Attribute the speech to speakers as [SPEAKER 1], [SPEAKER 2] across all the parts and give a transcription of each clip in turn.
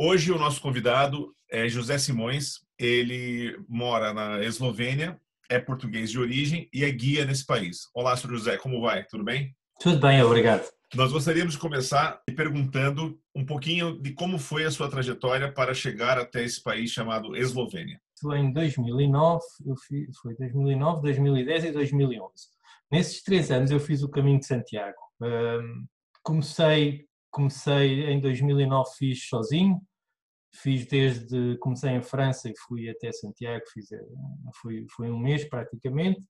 [SPEAKER 1] Hoje o nosso convidado é José Simões. Ele mora na Eslovênia, é português de origem e é guia nesse país. Olá, Sr. José, como vai? Tudo bem?
[SPEAKER 2] Tudo bem, obrigado.
[SPEAKER 1] Nós gostaríamos de começar perguntando um pouquinho de como foi a sua trajetória para chegar até esse país chamado Eslovênia.
[SPEAKER 2] Em 2009, eu fiz, foi 2009, 2010 e 2011. Nesses três anos eu fiz o caminho de Santiago. comecei, comecei em 2009, fiz sozinho, fiz desde comecei em França e fui até Santiago fiz eh, foi foi um mês praticamente.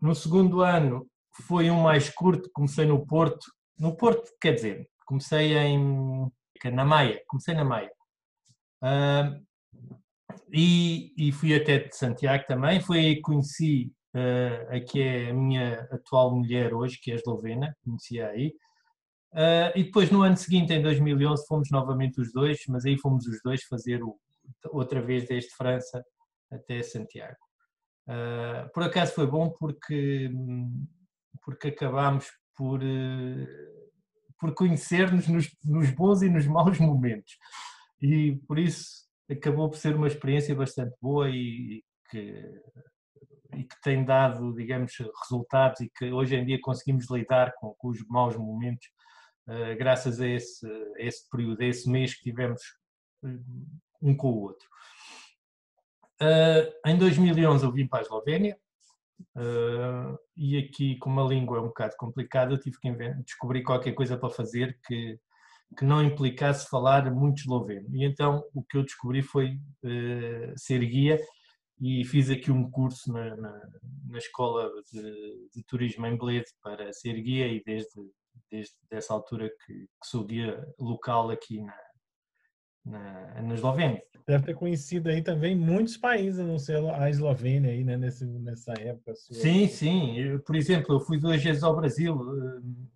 [SPEAKER 2] No segundo ano foi um mais curto comecei no Porto. No Porto quer dizer comecei em na Maia comecei na Maia. Uh, e, e fui até Santiago também. Foi aí que conheci uh, a que é a minha atual mulher hoje que é eslovena conheci aí Uh, e depois no ano seguinte, em 2011, fomos novamente os dois, mas aí fomos os dois fazer o, outra vez desde França até Santiago. Uh, por acaso foi bom porque, porque acabámos por, uh, por conhecer-nos nos, nos, bons e nos maus momentos. E por isso acabou por ser uma experiência bastante boa e, e que, e que tem dado, digamos, resultados e que hoje em dia conseguimos lidar com, com os maus momentos graças a esse, a esse período, a esse mês que tivemos eh, um com o outro. Uh, em 2011 eu vim para a Eslovénia e aqui, como a língua é um bocado complicada, tive que descobrir qualquer coisa para fazer que, que não implicasse falar muito esloveno. E então o que eu descobri foi ser guia e fiz aqui um curso na, na, na escola de, de, turismo em Bled para ser guia e desde desde essa altura que, que sou guia local aqui na, na, na Eslovénia.
[SPEAKER 3] Deve ter conhecido aí também muitos países, não sei a Eslovênia aí, né, nesse, nessa época sua.
[SPEAKER 2] Sim, sim. Eu, por exemplo, eu fui duas vezes ao Brasil. Hum,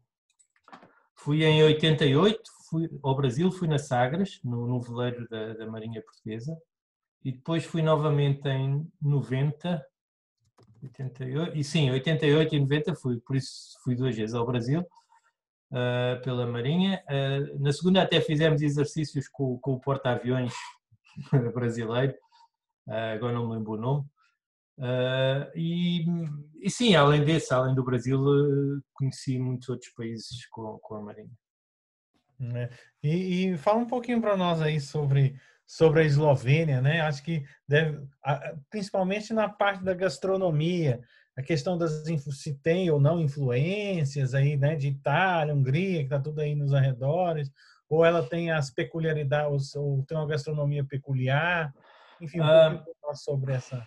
[SPEAKER 2] fui em 88, fui ao Brasil, fui na Sagres, no, no veleiro da, da Marinha Portuguesa, e depois fui novamente em 90, 88, e sim, 88 e 90 fui, por isso fui duas vezes ao Brasil uh, pela Marinha. Uh, na segunda até fizemos exercícios com, com o porta-aviões brasileiro, uh, agora não me lembro o nome. E, e, sim, além desse, além do Brasil, conheci muitos outros países com, com a Marinha.
[SPEAKER 3] É. E, e, fala um pouquinho para nós aí sobre, sobre a Eslovênia, né? Acho que deve, principalmente na parte da gastronomia, a questão das se tem ou não influências aí, né, de Itália, Hungria, que está tudo aí nos arredores, ou ela tem as peculiaridades, ou tem uma gastronomia peculiar, enfim, um ah, sobre essa.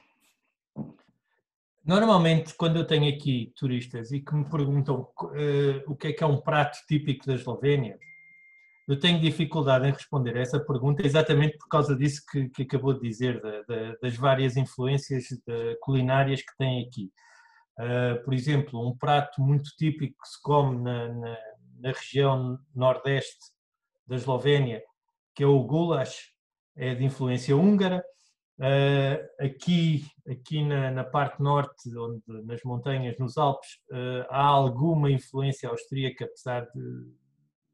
[SPEAKER 2] Normalmente, quando eu tenho aqui turistas e que me perguntam uh, o que é que é um prato típico da Eslovénia, eu tenho dificuldade em responder a essa pergunta exatamente por causa disso que, que acabou de dizer, da, da, das várias influências culinárias que tem aqui. Uh, por exemplo, um prato muito típico que se come na, na, na região nordeste da Eslovénia, que é o goulash, é de influência húngara. Uh, aqui aqui na, na, parte norte, onde, nas montanhas, nos Alpes, uh, há alguma influência austríaca, apesar de,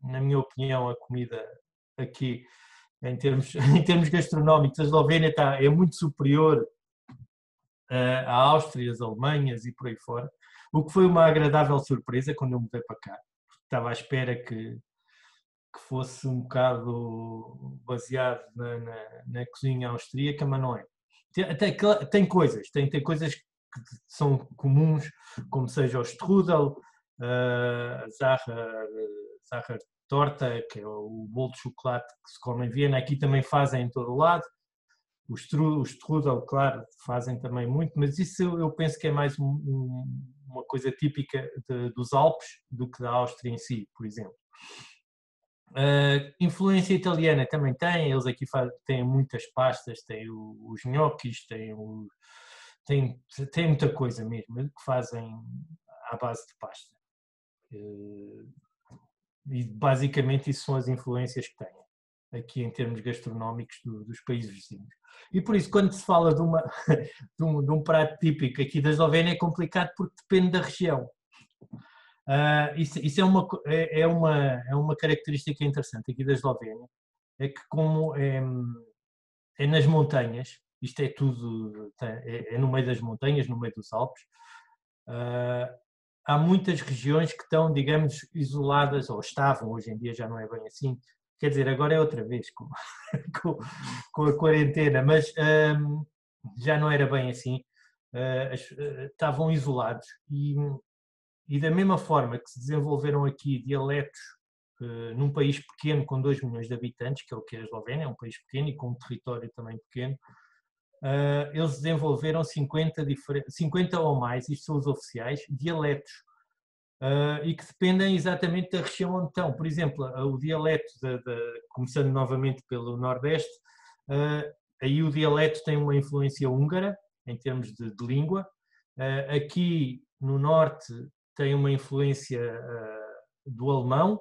[SPEAKER 2] na minha opinião, a comida aqui, em termos, em termos gastronómicos, a Eslovénia está, é muito superior a Áustria, as Alemanhas e por aí fora, o que foi uma agradável surpresa quando eu mudei para cá, estava à espera que, que fosse um bocado baseado na, na, na cozinha austríaca, mas não é. Tem, tem coisas, tem, tem coisas que são comuns, como seja o strudel, a zarra torta, que é o bolo de chocolate que se come em Viena, aqui também fazem em todo o lado. O strudel, claro, fazem também muito, mas isso eu, penso que é mais um, um, uma coisa típica de, dos Alpes do que da Áustria em si, por exemplo. Uh, influência italiana também tem, eles aqui têm muitas pastas, têm os gnocchis, têm o, tem, tem muita coisa mesmo que fazem à base de pasta. Uh, e basicamente isso são as influências que têm aqui em termos gastronómicos do, dos países vizinhos. E por isso, quando se fala de, uma, de, um, de um prato típico aqui da Eslovénia, é complicado porque depende da região. Uh, isso, isso, é, uma, é, é, uma, é uma característica interessante aqui da Eslovénia, é que como é, é nas montanhas, isto é tudo, é, é, no meio das montanhas, no meio dos Alpes, uh, há muitas regiões que estão, digamos, isoladas, ou estavam, hoje em dia já não é bem assim, quer dizer, agora é outra vez com, com, com a quarentena, mas um, já não era bem assim, uh, estavam isolados e e da mesma forma que se desenvolveram aqui dialetos uh, num país pequeno com 2 milhões de habitantes, que é o que é a Eslovénia, é um país pequeno e com um território também pequeno, uh, eles desenvolveram 50, 50 ou mais, isto são os oficiais, dialetos, uh, e que dependem exatamente da região onde estão. Por exemplo, o dialeto, de, começando novamente pelo Nordeste, aí o dialeto tem uma influência húngara, em termos de, de língua, aqui no Norte tem uma influência uh, do alemão.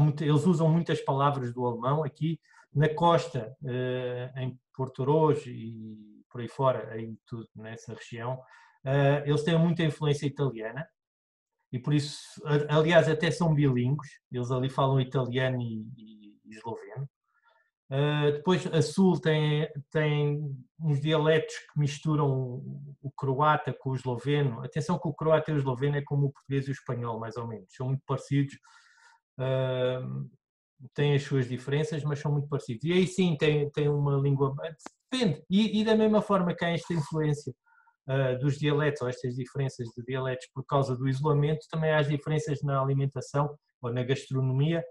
[SPEAKER 2] Muito, eles usam muitas palavras do alemão aqui. Na costa, uh, em Porto Rojo e por aí fora, aí tudo nessa região, uh, eles têm muita influência italiana e por isso, aliás, até são bilíngues. Eles ali falam italiano e, e, e esloveno. Uh, depois a Sul tem, tem uns dialetos que misturam o, croata com o esloveno. Atenção que o croata e o esloveno é como o português e o espanhol, mais ou menos. São muito parecidos. Uh, têm as suas diferenças, mas são muito parecidos. E aí sim tem, tem uma língua. Depende. E, e da mesma forma que há esta influência uh, dos dialetos, ou estas diferenças de dialetos por causa do isolamento, também há as diferenças na alimentação ou na gastronomia.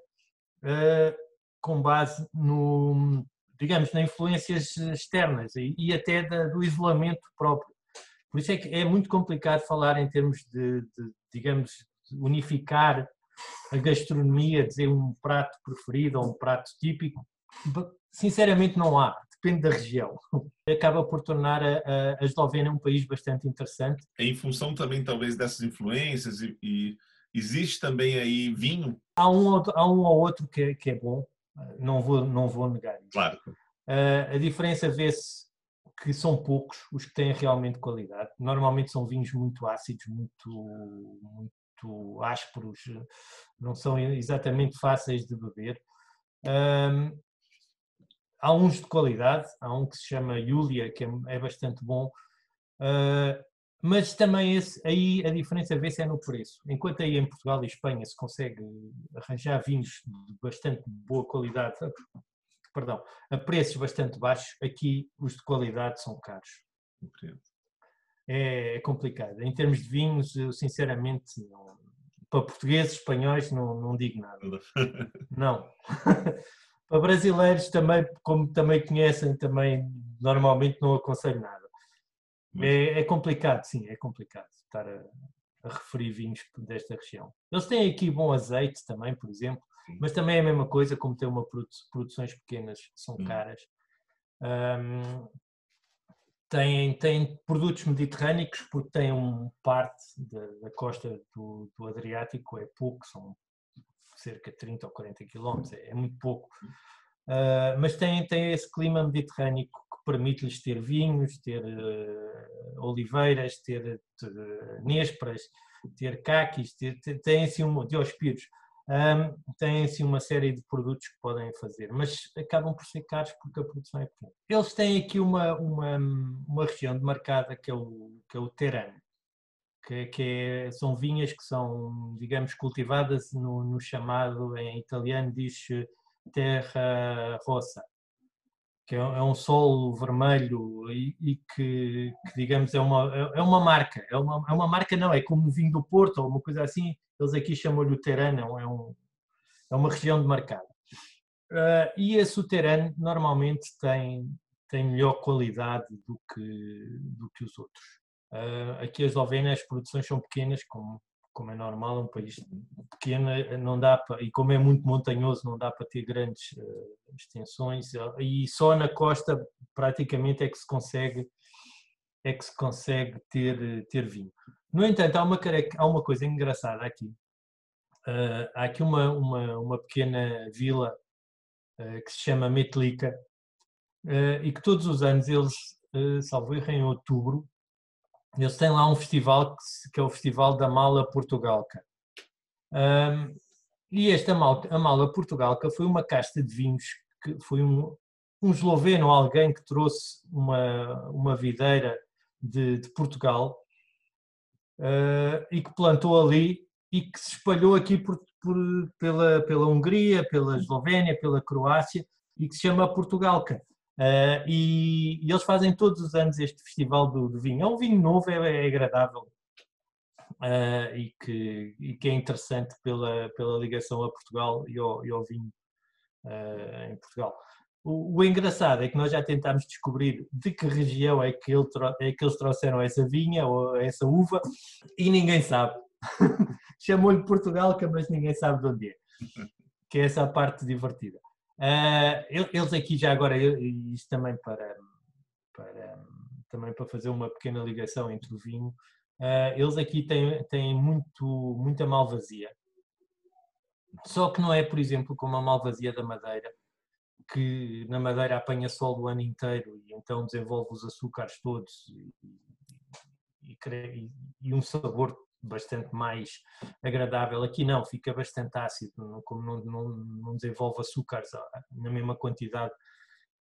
[SPEAKER 2] Uh, com base no, digamos, nas influências externas e, até do isolamento próprio. Por isso é que é muito complicado falar em termos de, de digamos, de unificar a gastronomia, dizer um prato preferido ou um prato típico. Sinceramente não há, depende da região. Acaba por tornar a, a Eslovénia um país bastante interessante.
[SPEAKER 1] Em função também talvez dessas influências e, e existe também aí vinho?
[SPEAKER 2] Há um, há um ou outro que, que é bom, não vou, não vou negar isso.
[SPEAKER 1] Claro.
[SPEAKER 2] Uh, a diferença vê-se que são poucos os que têm realmente qualidade. Normalmente são vinhos muito ácidos, muito, muito ásperos, não são exatamente fáceis de beber. Um, há uns de qualidade, há um que se chama Julia, que é, é bastante bom, uh, mas também esse, aí a diferença vê-se é no preço. Enquanto aí em Portugal e Espanha se consegue arranjar vinhos de bastante boa qualidade, perdão, a preços bastante baixos, aqui os de qualidade são caros. É, é complicado. Em termos de vinhos, eu sinceramente, não, para portugueses, espanhóis, não, não digo nada. Não. para brasileiros também, como também conhecem, também normalmente não aconselho nada. É, é, complicado, sim, é complicado estar a, a, referir vinhos desta região. Eles têm aqui bom azeite também, por exemplo, sim. mas também é a mesma coisa, como tem uma produ produções pequenas que são caras. Um, têm, têm produtos mediterrâneos porque têm uma parte da, da costa do, do, Adriático, é pouco, são cerca de 30 ou 40 quilómetros, é, é muito pouco. Uh, mas têm, têm esse clima mediterrâneo permite-lhes ter vinhos, ter uh, oliveiras, ter uh, nésperas, ter caquis, ter, ter, têm assim um, diospírios, um, têm assim uma série de produtos que podem fazer, mas acabam por ser caros porque a produção é pequena. Eles têm aqui uma, uma, uma região demarcada que é o, que é o Terano, que, que é, são vinhas que são, digamos, cultivadas no, no chamado, em italiano diz terra rossa, que é, é um solo vermelho e, e que, que, digamos, é uma, é, é uma marca. É uma, é uma marca, não, é como o vinho do Porto ou uma coisa assim. Eles aqui chamam-lhe o Terano, é, um, é uma região demarcada. Uh, e esse Terano normalmente tem, tem melhor qualidade do que, do que os outros. Uh, aqui as Eslovénia as produções são pequenas, como como é normal, um país pequeno, eh, não dá para, e como é muito montanhoso, não dá para ter grandes uh, extensões, e só na costa praticamente é que se consegue é que se consegue ter, ter vinho. No entanto, há uma, há uma coisa engraçada aqui. Uh, há aqui uma, uma, uma pequena vila uh, que se chama Metlica uh, e que todos os anos eles, uh, salvo erro, em outubro, eles têm lá um festival que, que é o Festival da Mala Portugalca. Um, e esta a Mala Portugalca foi uma casta de vinhos que foi um, um esloveno, alguém que trouxe uma, uma videira de, de Portugal uh, e que plantou ali e que se espalhou aqui por, por, pela, pela Hungria, pela Eslovénia, pela Croácia e que se chama Portugalca. Uh, e, e, eles fazem todos os anos este festival do, do vinho. É um vinho novo, é, é agradável uh, e, que, e que é interessante pela, pela ligação a Portugal e ao, e ao vinho uh, em Portugal. O, o, engraçado é que nós já tentámos descobrir de que região é que, ele, é que eles trouxeram essa vinha ou essa uva e ninguém sabe. Chamou-lhe Portugal, mas ninguém sabe de onde é. Que é essa a parte divertida. Uh, eles aqui já agora, isto também para, para, também para fazer uma pequena ligação entre o vinho, uh, eles aqui têm, têm muito, muita malvazia. Só que não é, por exemplo, como a malvazia da Madeira, que na Madeira apanha sol o ano inteiro e então desenvolve os açúcares todos e, e, e, um sabor bastante mais agradável. Aqui não, fica bastante ácido, como não, não, não desenvolve açúcares na mesma quantidade,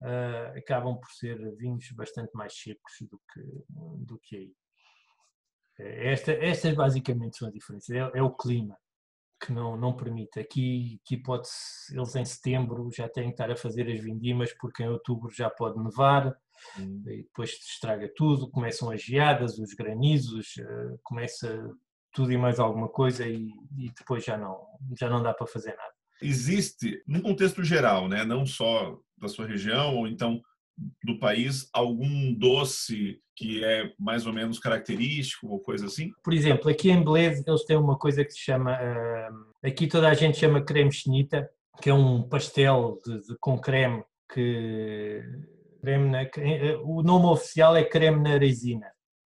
[SPEAKER 2] uh, acabam por ser vinhos bastante mais secos do que, do que aí. Esta, estas basicamente são as diferenças, é, é o clima que não, não permite. Aqui, aqui pode eles em setembro já têm que estar a fazer as vindimas porque em outubro já pode nevar hum. e depois se estraga tudo, começam as geadas, os granizos, uh, começa tudo e mais alguma coisa e, e, depois já não, já não dá para fazer nada.
[SPEAKER 1] Existe, no contexto geral, né, não só da sua região ou então do país, algum doce que é mais ou menos característico ou coisa assim?
[SPEAKER 2] Por exemplo, aqui em Beleza eles têm uma coisa que se chama, uh, aqui toda a gente chama creme chenita, que é um pastel de, de, com creme que creme na, eh, o nome oficial é creme na resina,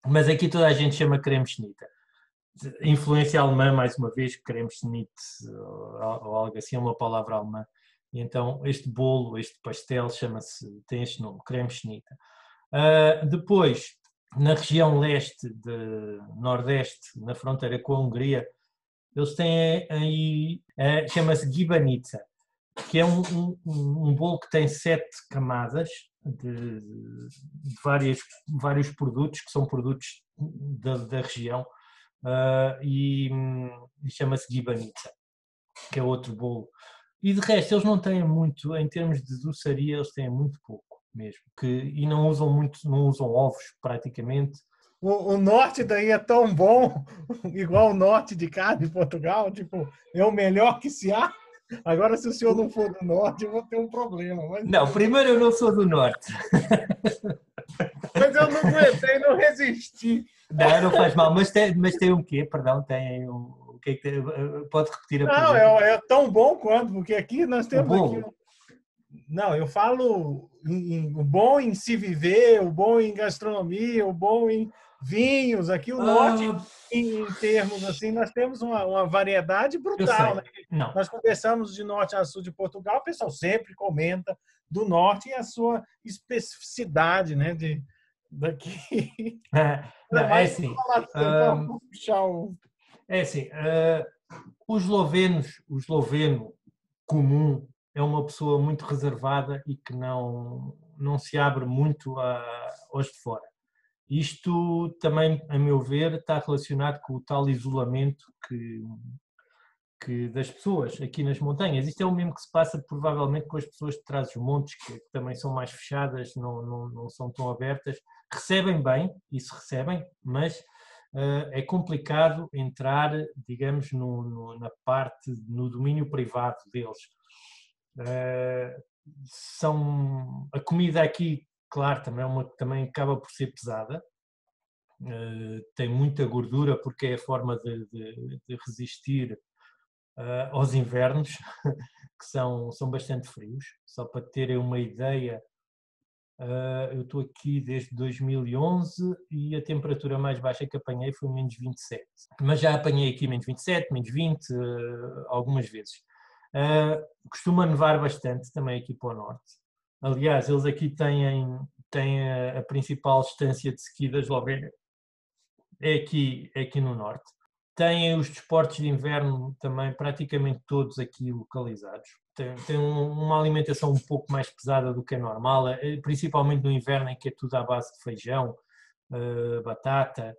[SPEAKER 2] mas aqui toda a gente chama creme chenita. Influência alemã, mais uma vez, creme chenite ou, ou algo assim, é uma palavra alemã. E então este bolo, este pastel chama-se, tem este nome, creme chenita. Uh, depois, na região leste, de nordeste, na fronteira com a Hungria, eles têm aí, uh, chama-se gibanica, que é um, um, um, bolo que tem sete camadas de, de várias, vários produtos, que são produtos da, da região, uh, e, e chama-se gibanica, que é outro bolo. E de resto, eles não têm muito, em termos de doçaria, eles têm muito pouco mesmo. Que, e não usam muito, não usam ovos praticamente.
[SPEAKER 3] O, o, norte daí é tão bom, igual o norte de cá, de Portugal, tipo, é o melhor que se há. Agora, se o senhor não for do norte, eu vou ter um problema. Mas...
[SPEAKER 2] Não, primeiro eu não sou do norte.
[SPEAKER 3] Mas eu não aguentei, não resisti.
[SPEAKER 2] Não, não faz mal, mas tem, mas tem um quê? Perdão, tem um. O que é que tem, pode repetir a
[SPEAKER 3] Não, é, é, tão bom quanto, porque aqui nós temos aqui não, eu falo em, o bom em se viver, o bom em gastronomia, o bom em vinhos. Aqui o ah. norte, em, em, termos assim, nós temos uma, uma variedade brutal. Né? Nós conversamos de norte a sul de Portugal, o pessoal sempre comenta do norte e a sua especificidade, né? De, daqui.
[SPEAKER 2] É, não, é assim. Um, é assim. Uh, os eslovenos, o esloveno comum é uma pessoa muito reservada e que não, não se abre muito a, aos de fora. Isto também, a meu ver, está relacionado com o tal isolamento que, que das pessoas aqui nas montanhas. Isto é o mesmo que se passa provavelmente com as pessoas de trás dos montes, que também são mais fechadas, não, não, não são tão abertas. Recebem bem, isso recebem, mas é complicado entrar, digamos, no, no, na parte, no domínio privado deles Uh, são a comida aqui, claro, também é uma também acaba por ser pesada. Uh, tem muita gordura porque é a forma de, de, de resistir aos invernos, que são, são bastante frios. Só para terem uma ideia, Uh, eu estou aqui desde 2011 e a temperatura mais baixa que apanhei foi menos 27. Mas já apanhei aqui menos 27, menos 20, uh, algumas vezes. Uh, costuma nevar bastante também aqui para o norte. Aliás, eles aqui têm, têm a, a principal estância de ski da Eslovénia, é aqui, é aqui no norte. Têm os desportos de inverno também praticamente todos aqui localizados tem, tem uma alimentação um pouco mais pesada do que é normal, eh, principalmente no inverno em que é tudo à base de feijão, uh, batata,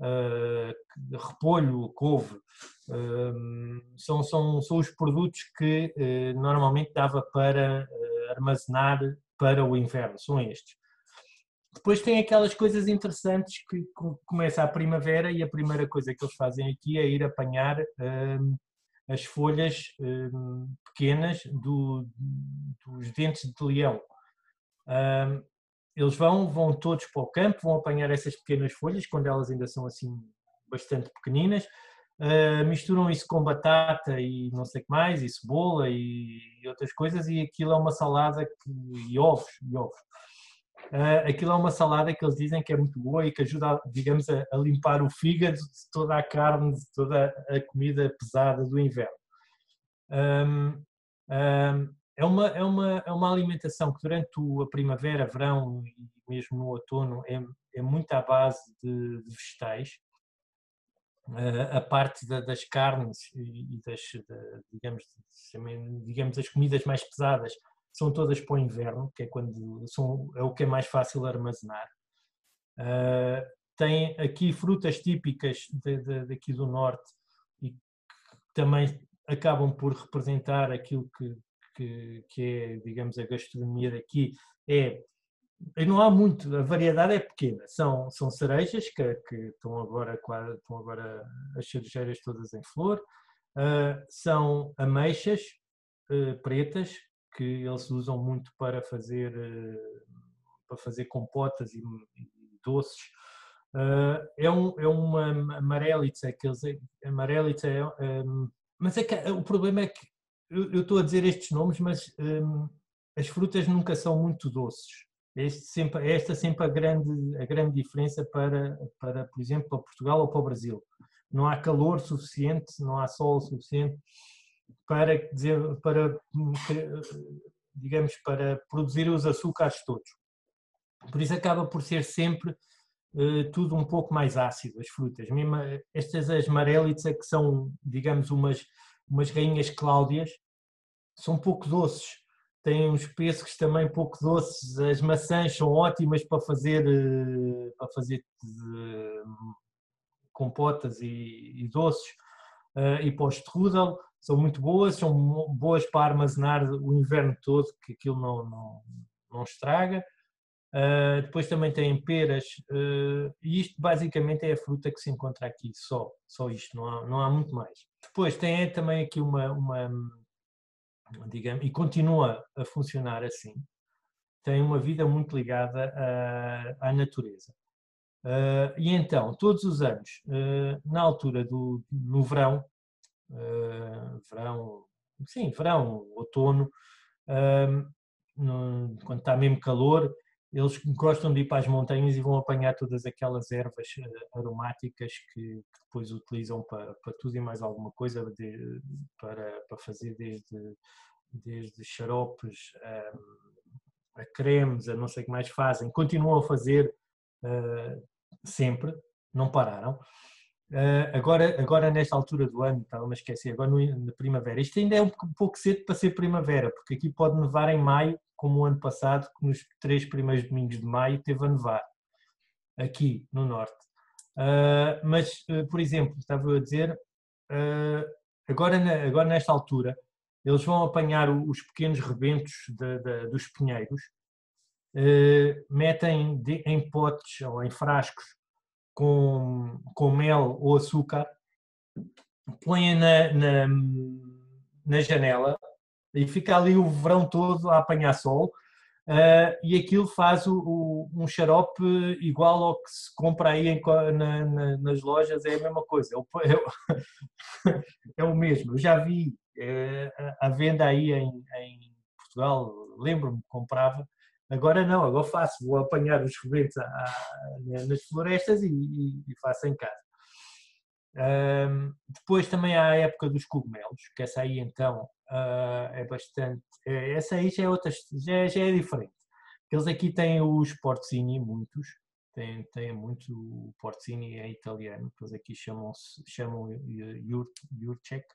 [SPEAKER 2] uh, repolho, couve. Uh, são, são, são os produtos que normalmente dava para armazenar para o inverno, são estes. Depois tem aquelas coisas interessantes que começa a primavera e a primeira coisa que eles fazem aqui é ir apanhar as folhas hum, pequenas do, dos dentes de leão. Um, eles vão, vão todos para o campo, vão apanhar essas pequenas folhas, quando elas ainda são assim bastante pequeninas, uh, misturam isso com batata e não sei o que mais, e cebola e, e, outras coisas, e aquilo é uma salada que, e ovos, e ovos. Uh, aquilo é uma salada que eles dizem que é muito boa e que ajuda, digamos, a, a, limpar o fígado de toda a carne, de toda a comida pesada do inverno. Um, um, é, uma, é, uma, é uma alimentação que durante a primavera, verão e mesmo no outono é, é muito à base de, de vegetais. Uh, a parte da, das carnes e das, de, digamos, digamos, as comidas mais pesadas são todas para o inverno, que é quando são, é o que é mais fácil armazenar. Uh, tem aqui frutas típicas de, de, daqui do norte e que também acabam por representar aquilo que, que, que é, digamos, a gastronomia daqui. É, não há muito, a variedade é pequena. São, são cerejas que, que estão, agora, estão agora as cerejeiras todas em flor, uh, são ameixas uh, pretas, que eles usam muito para fazer, eh, para fazer compotas e, doces. Uh, é, um, é uma amarelitza, que eles, amarelitza é, um, mas é que o problema é que eu, estou a dizer estes nomes, mas um, as frutas nunca são muito doces. Este sempre, esta é sempre a grande, a grande diferença para, para, por exemplo, para Portugal ou para o Brasil. Não há calor suficiente, não há sol suficiente para, dizer, para digamos, para produzir os açúcares todos. Por isso acaba por ser sempre uh, tudo um pouco mais ácido, as frutas. Mesmo estas asmarelitas que são, digamos, umas, umas rainhas cláudias, são pouco doces. Têm uns pêssegos também pouco doces. As maçãs são ótimas para fazer, uh, para fazer uh, compotas e, e doces. e para o strudel são muito boas, são boas para armazenar o inverno todo, que aquilo não, não, não estraga. Uh, depois também têm peras, uh, e isto basicamente é a fruta que se encontra aqui, só, só isto, não há, não há muito mais. Depois tem também aqui uma, uma digamos, e continua a funcionar assim, tem uma vida muito ligada à, à natureza. Uh, e então, todos os anos, na altura do no verão, verão, sim, verão, outono, no, quando está mesmo calor, eles gostam de ir para as montanhas e vão apanhar todas aquelas ervas uh, aromáticas que, depois utilizam para, para tudo e mais alguma coisa, de, para, para fazer desde, desde xaropes a, a cremes, a não sei o que mais fazem. Continuam a fazer uh, sempre, não pararam. Uh, agora, agora, nesta altura do ano, estava-me a esquecer, agora na primavera. Isto ainda é um pouco cedo para ser primavera, porque aqui pode nevar em maio, como o ano passado, que nos três primeiros domingos de maio teve a nevar, aqui no norte. Uh, mas, uh, por exemplo, estava a dizer, agora, agora nesta altura, eles vão apanhar os pequenos rebentos de, de, dos pinheiros, metem de, em potes ou em frascos com, com mel ou açúcar, põe na, na, na, janela e fica ali o verão todo a apanhar sol. Uh, e aquilo faz o, o, um xarope igual ao que se compra aí em, na, na, nas lojas, é a mesma coisa, é o, é o, é o mesmo. Eu já vi uh, a venda aí em, em Portugal, lembro-me, comprava, Agora não, agora faço, vou apanhar os rebentos nas florestas e, e, e, faço em casa. Um, depois também há a época dos cogumelos, que essa aí então uh, é bastante. É, essa aí já é, outra, já, já é diferente. Eles aqui têm os porcini, muitos, têm, têm muito. O porcini é italiano, eles aqui chamam, chamam Jurcek.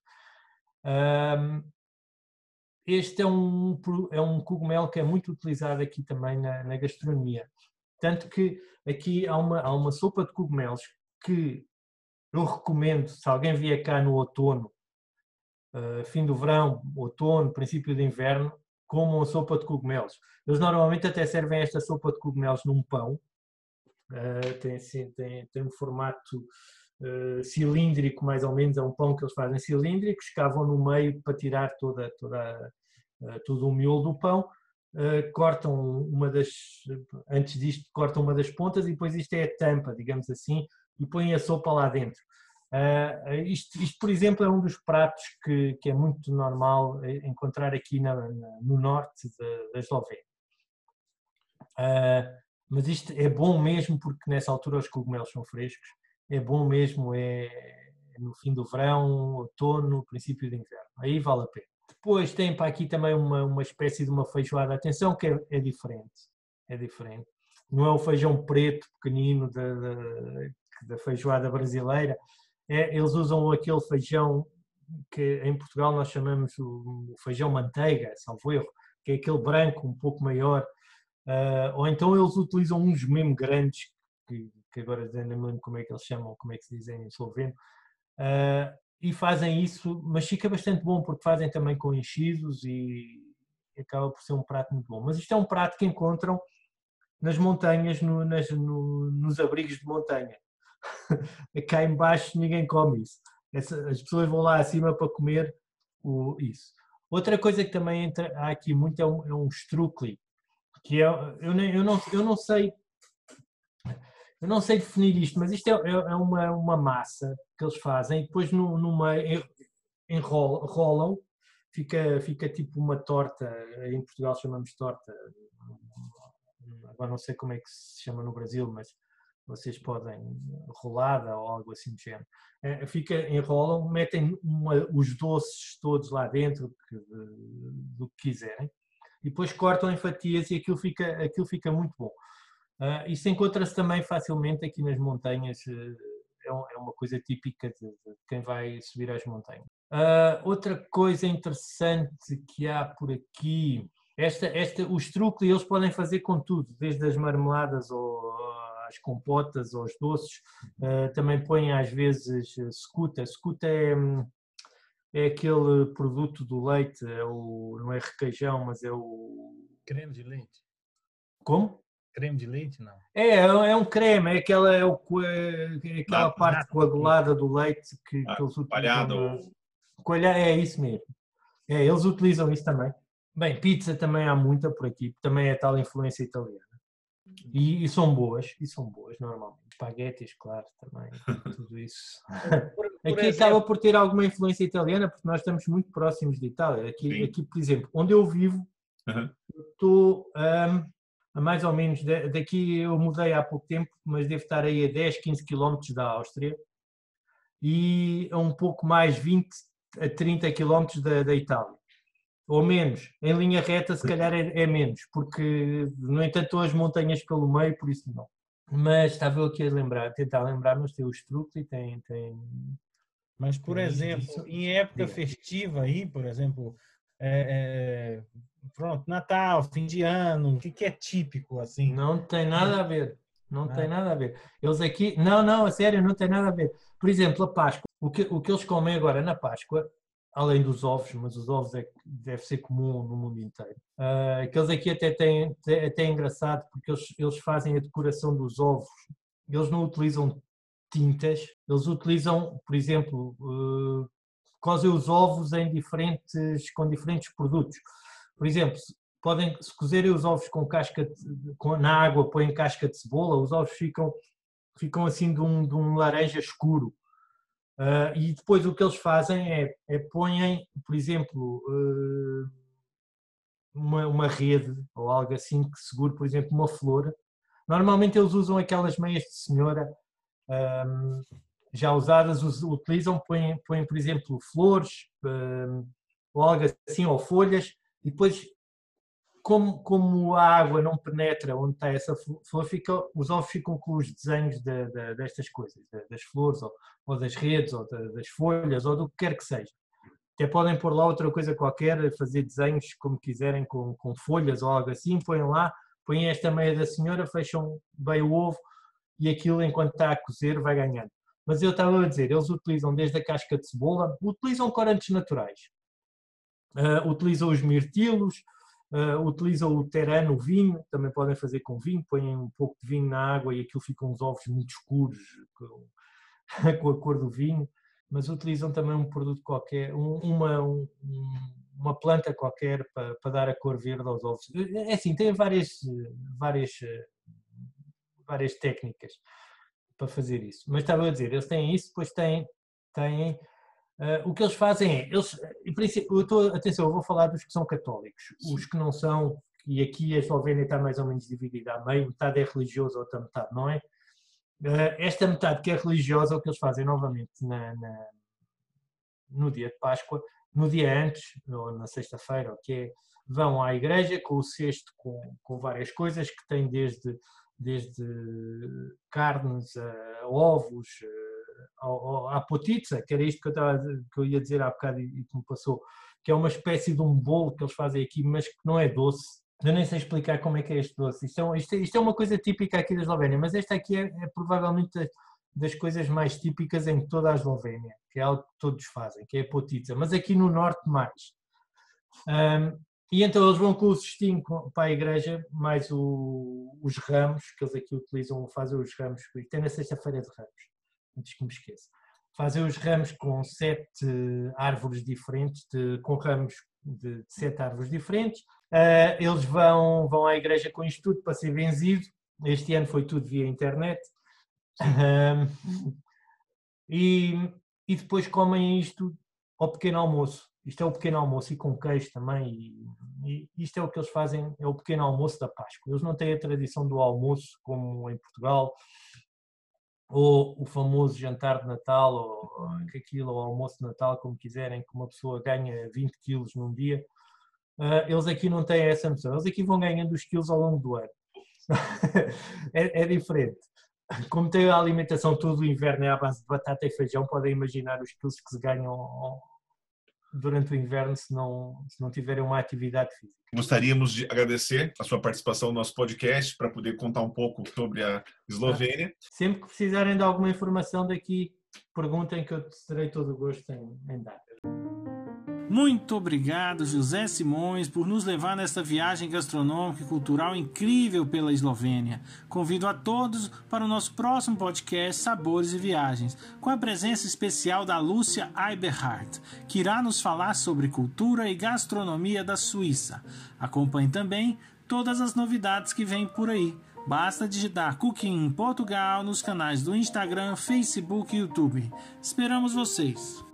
[SPEAKER 2] Um, este é um, é um cogumelo que é muito utilizado aqui também na, na gastronomia. Tanto que aqui há uma, há uma sopa de cogumelos que eu recomendo, se alguém vier cá no outono, uh, fim do verão, outono, princípio de inverno, comam a sopa de cogumelos. Eles normalmente até servem esta sopa de cogumelos num pão. Uh, tem, assim, tem, tem um formato uh, cilíndrico, mais ou menos, é um pão que eles fazem cilíndrico, escavam no meio para tirar toda, toda, todo o miolo do pão, uh, cortam uma das, antes disto, cortam uma das pontas e depois isto é a tampa, digamos assim, e põem a sopa lá dentro. Uh, isto, isto, por exemplo, é um dos pratos que, que é muito normal encontrar aqui na, na, no norte da, da Eslovénia. Mas isto é bom mesmo porque nessa altura os cogumelos são frescos é bom mesmo é no fim do verão, outono, princípio de inverno. Aí vale a pena. Depois tem para aqui também uma, uma espécie de uma feijoada. Atenção que é, é diferente. É diferente. Não é o feijão preto pequenino da, da, da feijoada brasileira. É, eles usam aquele feijão que em Portugal nós chamamos o feijão manteiga, salvo erro, que é aquele branco um pouco maior. Uh, ou então eles utilizam uns mesmo grandes que que agora me lembro como é que eles chamam, como é que se dizem em esloveno, uh, e fazem isso, mas fica bastante bom porque fazem também com enchidos e acaba por ser um prato muito bom. Mas isto é um prato que encontram nas montanhas, no, nas, no, nos abrigos de montanha. Cá embaixo ninguém come isso. as pessoas vão lá acima para comer o, isso. Outra coisa que também entra, há aqui muito é um, é um que é, eu, eu, não, eu não sei eu não sei definir isto, mas isto é, é, é uma, uma massa que eles fazem e depois no, meio enrolam, fica, fica tipo uma torta, em Portugal chamamos torta, agora não sei como é que se chama no Brasil, mas vocês podem, rolada ou algo assim do género. É, fica, enrolam, metem uma, os doces todos lá dentro que, do que quiserem e depois cortam em fatias e aquilo fica, aquilo fica muito bom. Uh, isso encontra-se também facilmente aqui nas montanhas, uh, é, uma coisa típica de, de, quem vai subir às montanhas. Uh, outra coisa interessante que há por aqui, esta, esta, os truques eles podem fazer com tudo, desde as marmeladas ou as compotas ou os doces, também põem às vezes secuta. Secuta é, é aquele produto do leite, é o, não é requeijão, mas é o...
[SPEAKER 3] Creme de leite.
[SPEAKER 2] Como?
[SPEAKER 3] Creme de leite, não?
[SPEAKER 2] É, é um creme, é aquela, é, o, é aquela parte nada. coagulada do leite que, ah, que eles utilizam. Coalhada, é isso mesmo. É, eles utilizam isso também. Bem, pizza também há muita por aqui, também é tal influência italiana. E, e, são boas, e são boas normalmente. Espaguetes, claro, também, tudo isso. Por, por aqui exemplo... acaba por ter alguma influência italiana, porque nós estamos muito próximos de Itália. Aqui, aqui por exemplo, onde eu vivo, uhum. estou um, mais ou menos, daqui eu mudei há pouco tempo, mas devo estar aí a 10, 15 quilómetros da Áustria e a um pouco mais 20 a 30 quilómetros da, da Itália. Ou menos, em linha reta se calhar é, é menos, porque no entanto as montanhas pelo meio, por isso não. Mas estava eu aqui a lembrar, tentar lembrar, mas tem o Strutli, tem, tem...
[SPEAKER 3] Mas, por tem exemplo, isso. em época festiva aí, por exemplo, é, é, pronto, Natal, fim de ano, o que, que é típico assim?
[SPEAKER 2] Não tem nada a ver. Não ah. tem nada a ver. Eles aqui, não, não, a sério, não tem nada a ver. Por exemplo, a Páscoa, o que, o que eles comem agora na Páscoa, além dos ovos, mas os ovos é, deve ser comum no mundo inteiro. Uh, aqueles aqui até têm, até é engraçado porque eles, eles fazem a decoração dos ovos. Eles não utilizam tintas, eles utilizam, por exemplo, uh, cozem os ovos em diferentes, com diferentes produtos. Por exemplo, podem, se cozerem os ovos com casca de, com, na água, põem casca de cebola, os ovos ficam, ficam assim de um, de um laranja escuro. Uh, e depois o que eles fazem é, é põem, por exemplo, uh, uma, uma rede ou algo assim que segure, por exemplo, uma flor. Normalmente eles usam aquelas meias de senhora um, já usadas, utilizam, põem, põem por exemplo, flores ou algo assim, ou folhas, e depois, como, como a água não penetra onde está essa flor, fica, os ovos ficam com os desenhos de, de, destas coisas, das flores, ou, ou das redes, ou das folhas, ou do que quer que seja. Até podem pôr lá outra coisa qualquer, fazer desenhos como quiserem, com, com folhas ou algo assim, põem lá, põem esta meia da senhora, fecham bem o ovo e aquilo, enquanto está a cozer, vai ganhando. Mas eu estava a dizer, eles utilizam desde a casca de cebola, utilizam corantes naturais, uh, utilizam os mirtilos, uh, utilizam o terano, o vinho, também podem fazer com vinho, põem um pouco de vinho na água e aquilo fica uns ovos muito escuros com, com a cor do vinho mas utilizam também um produto qualquer, uma, um, uma planta qualquer para, para, dar a cor verde aos ovos. É assim, tem várias, várias, várias técnicas para fazer isso. Mas estava a dizer, eles têm isso, depois têm, têm uh, o que eles fazem é, eles, eu estou, atenção, eu vou falar dos que são católicos, Sim. os que não são, e aqui a Eslovénia está mais ou menos dividida a meio, metade é religioso, outra metade não é, eh, esta metade que é religiosa, o que eles fazem novamente na, na, no dia de Páscoa, no dia antes, ou na sexta-feira, que é, vão à igreja com o cesto com, com várias coisas que têm desde, desde carnes a ovos, a, a potitza, que era isto que eu, estava, que eu ia dizer há bocado e, que me passou, que é uma espécie de um bolo que eles fazem aqui, mas que não é doce, eu nem sei explicar como é que é este doce. Isto é, isto, é, isto é uma coisa típica aqui da Eslovénia, mas esta aqui é, é, provavelmente das coisas mais típicas em toda a Eslovénia, que é algo que todos fazem, que é a potica, mas aqui no norte mais. Um, e então eles vão com o cestinho para a igreja, mais o, os ramos, que eles aqui utilizam, fazem os ramos, isto é na sexta-feira de ramos, antes que me esqueça. Fazem os ramos com sete árvores diferentes, de, com ramos de, de sete árvores diferentes, Uh, eles vão, vão à igreja com isto tudo para ser benzido. Este ano foi tudo via internet. E, e depois comem isto ao pequeno almoço. Isto é o pequeno almoço e com queijo também. E, e isto é o que eles fazem, é o pequeno almoço da Páscoa. Eles não têm a tradição do almoço como em Portugal, ou o famoso jantar de Natal, ou aquilo, ou almoço de Natal, como quiserem, que uma pessoa ganha 20 quilos num dia. Uh, eles aqui não têm essa noção. Eles aqui vão ganhando os quilos ao longo do ano. é, é, diferente. Como tem a alimentação todo o inverno é à base de batata e feijão, podem imaginar os quilos que se ganham durante o inverno se não, se não tiverem uma atividade física.
[SPEAKER 1] Gostaríamos de agradecer a sua participação no nosso podcast para poder contar um pouco sobre a Eslovênia.
[SPEAKER 2] Sempre que precisarem de alguma informação daqui, perguntem que eu terei todo o gosto em, em dar.
[SPEAKER 4] Muito obrigado, José Simões, por nos levar nesta viagem gastronômica e cultural incrível pela Eslovênia. Convido a todos para o nosso próximo podcast Sabores e Viagens, com a presença especial da Lúcia Eiberhardt, que irá nos falar sobre cultura e gastronomia da Suíça. Acompanhe também todas as novidades que vêm por aí. Basta digitar Cooking em Portugal nos canais do Instagram, Facebook e YouTube. Esperamos vocês!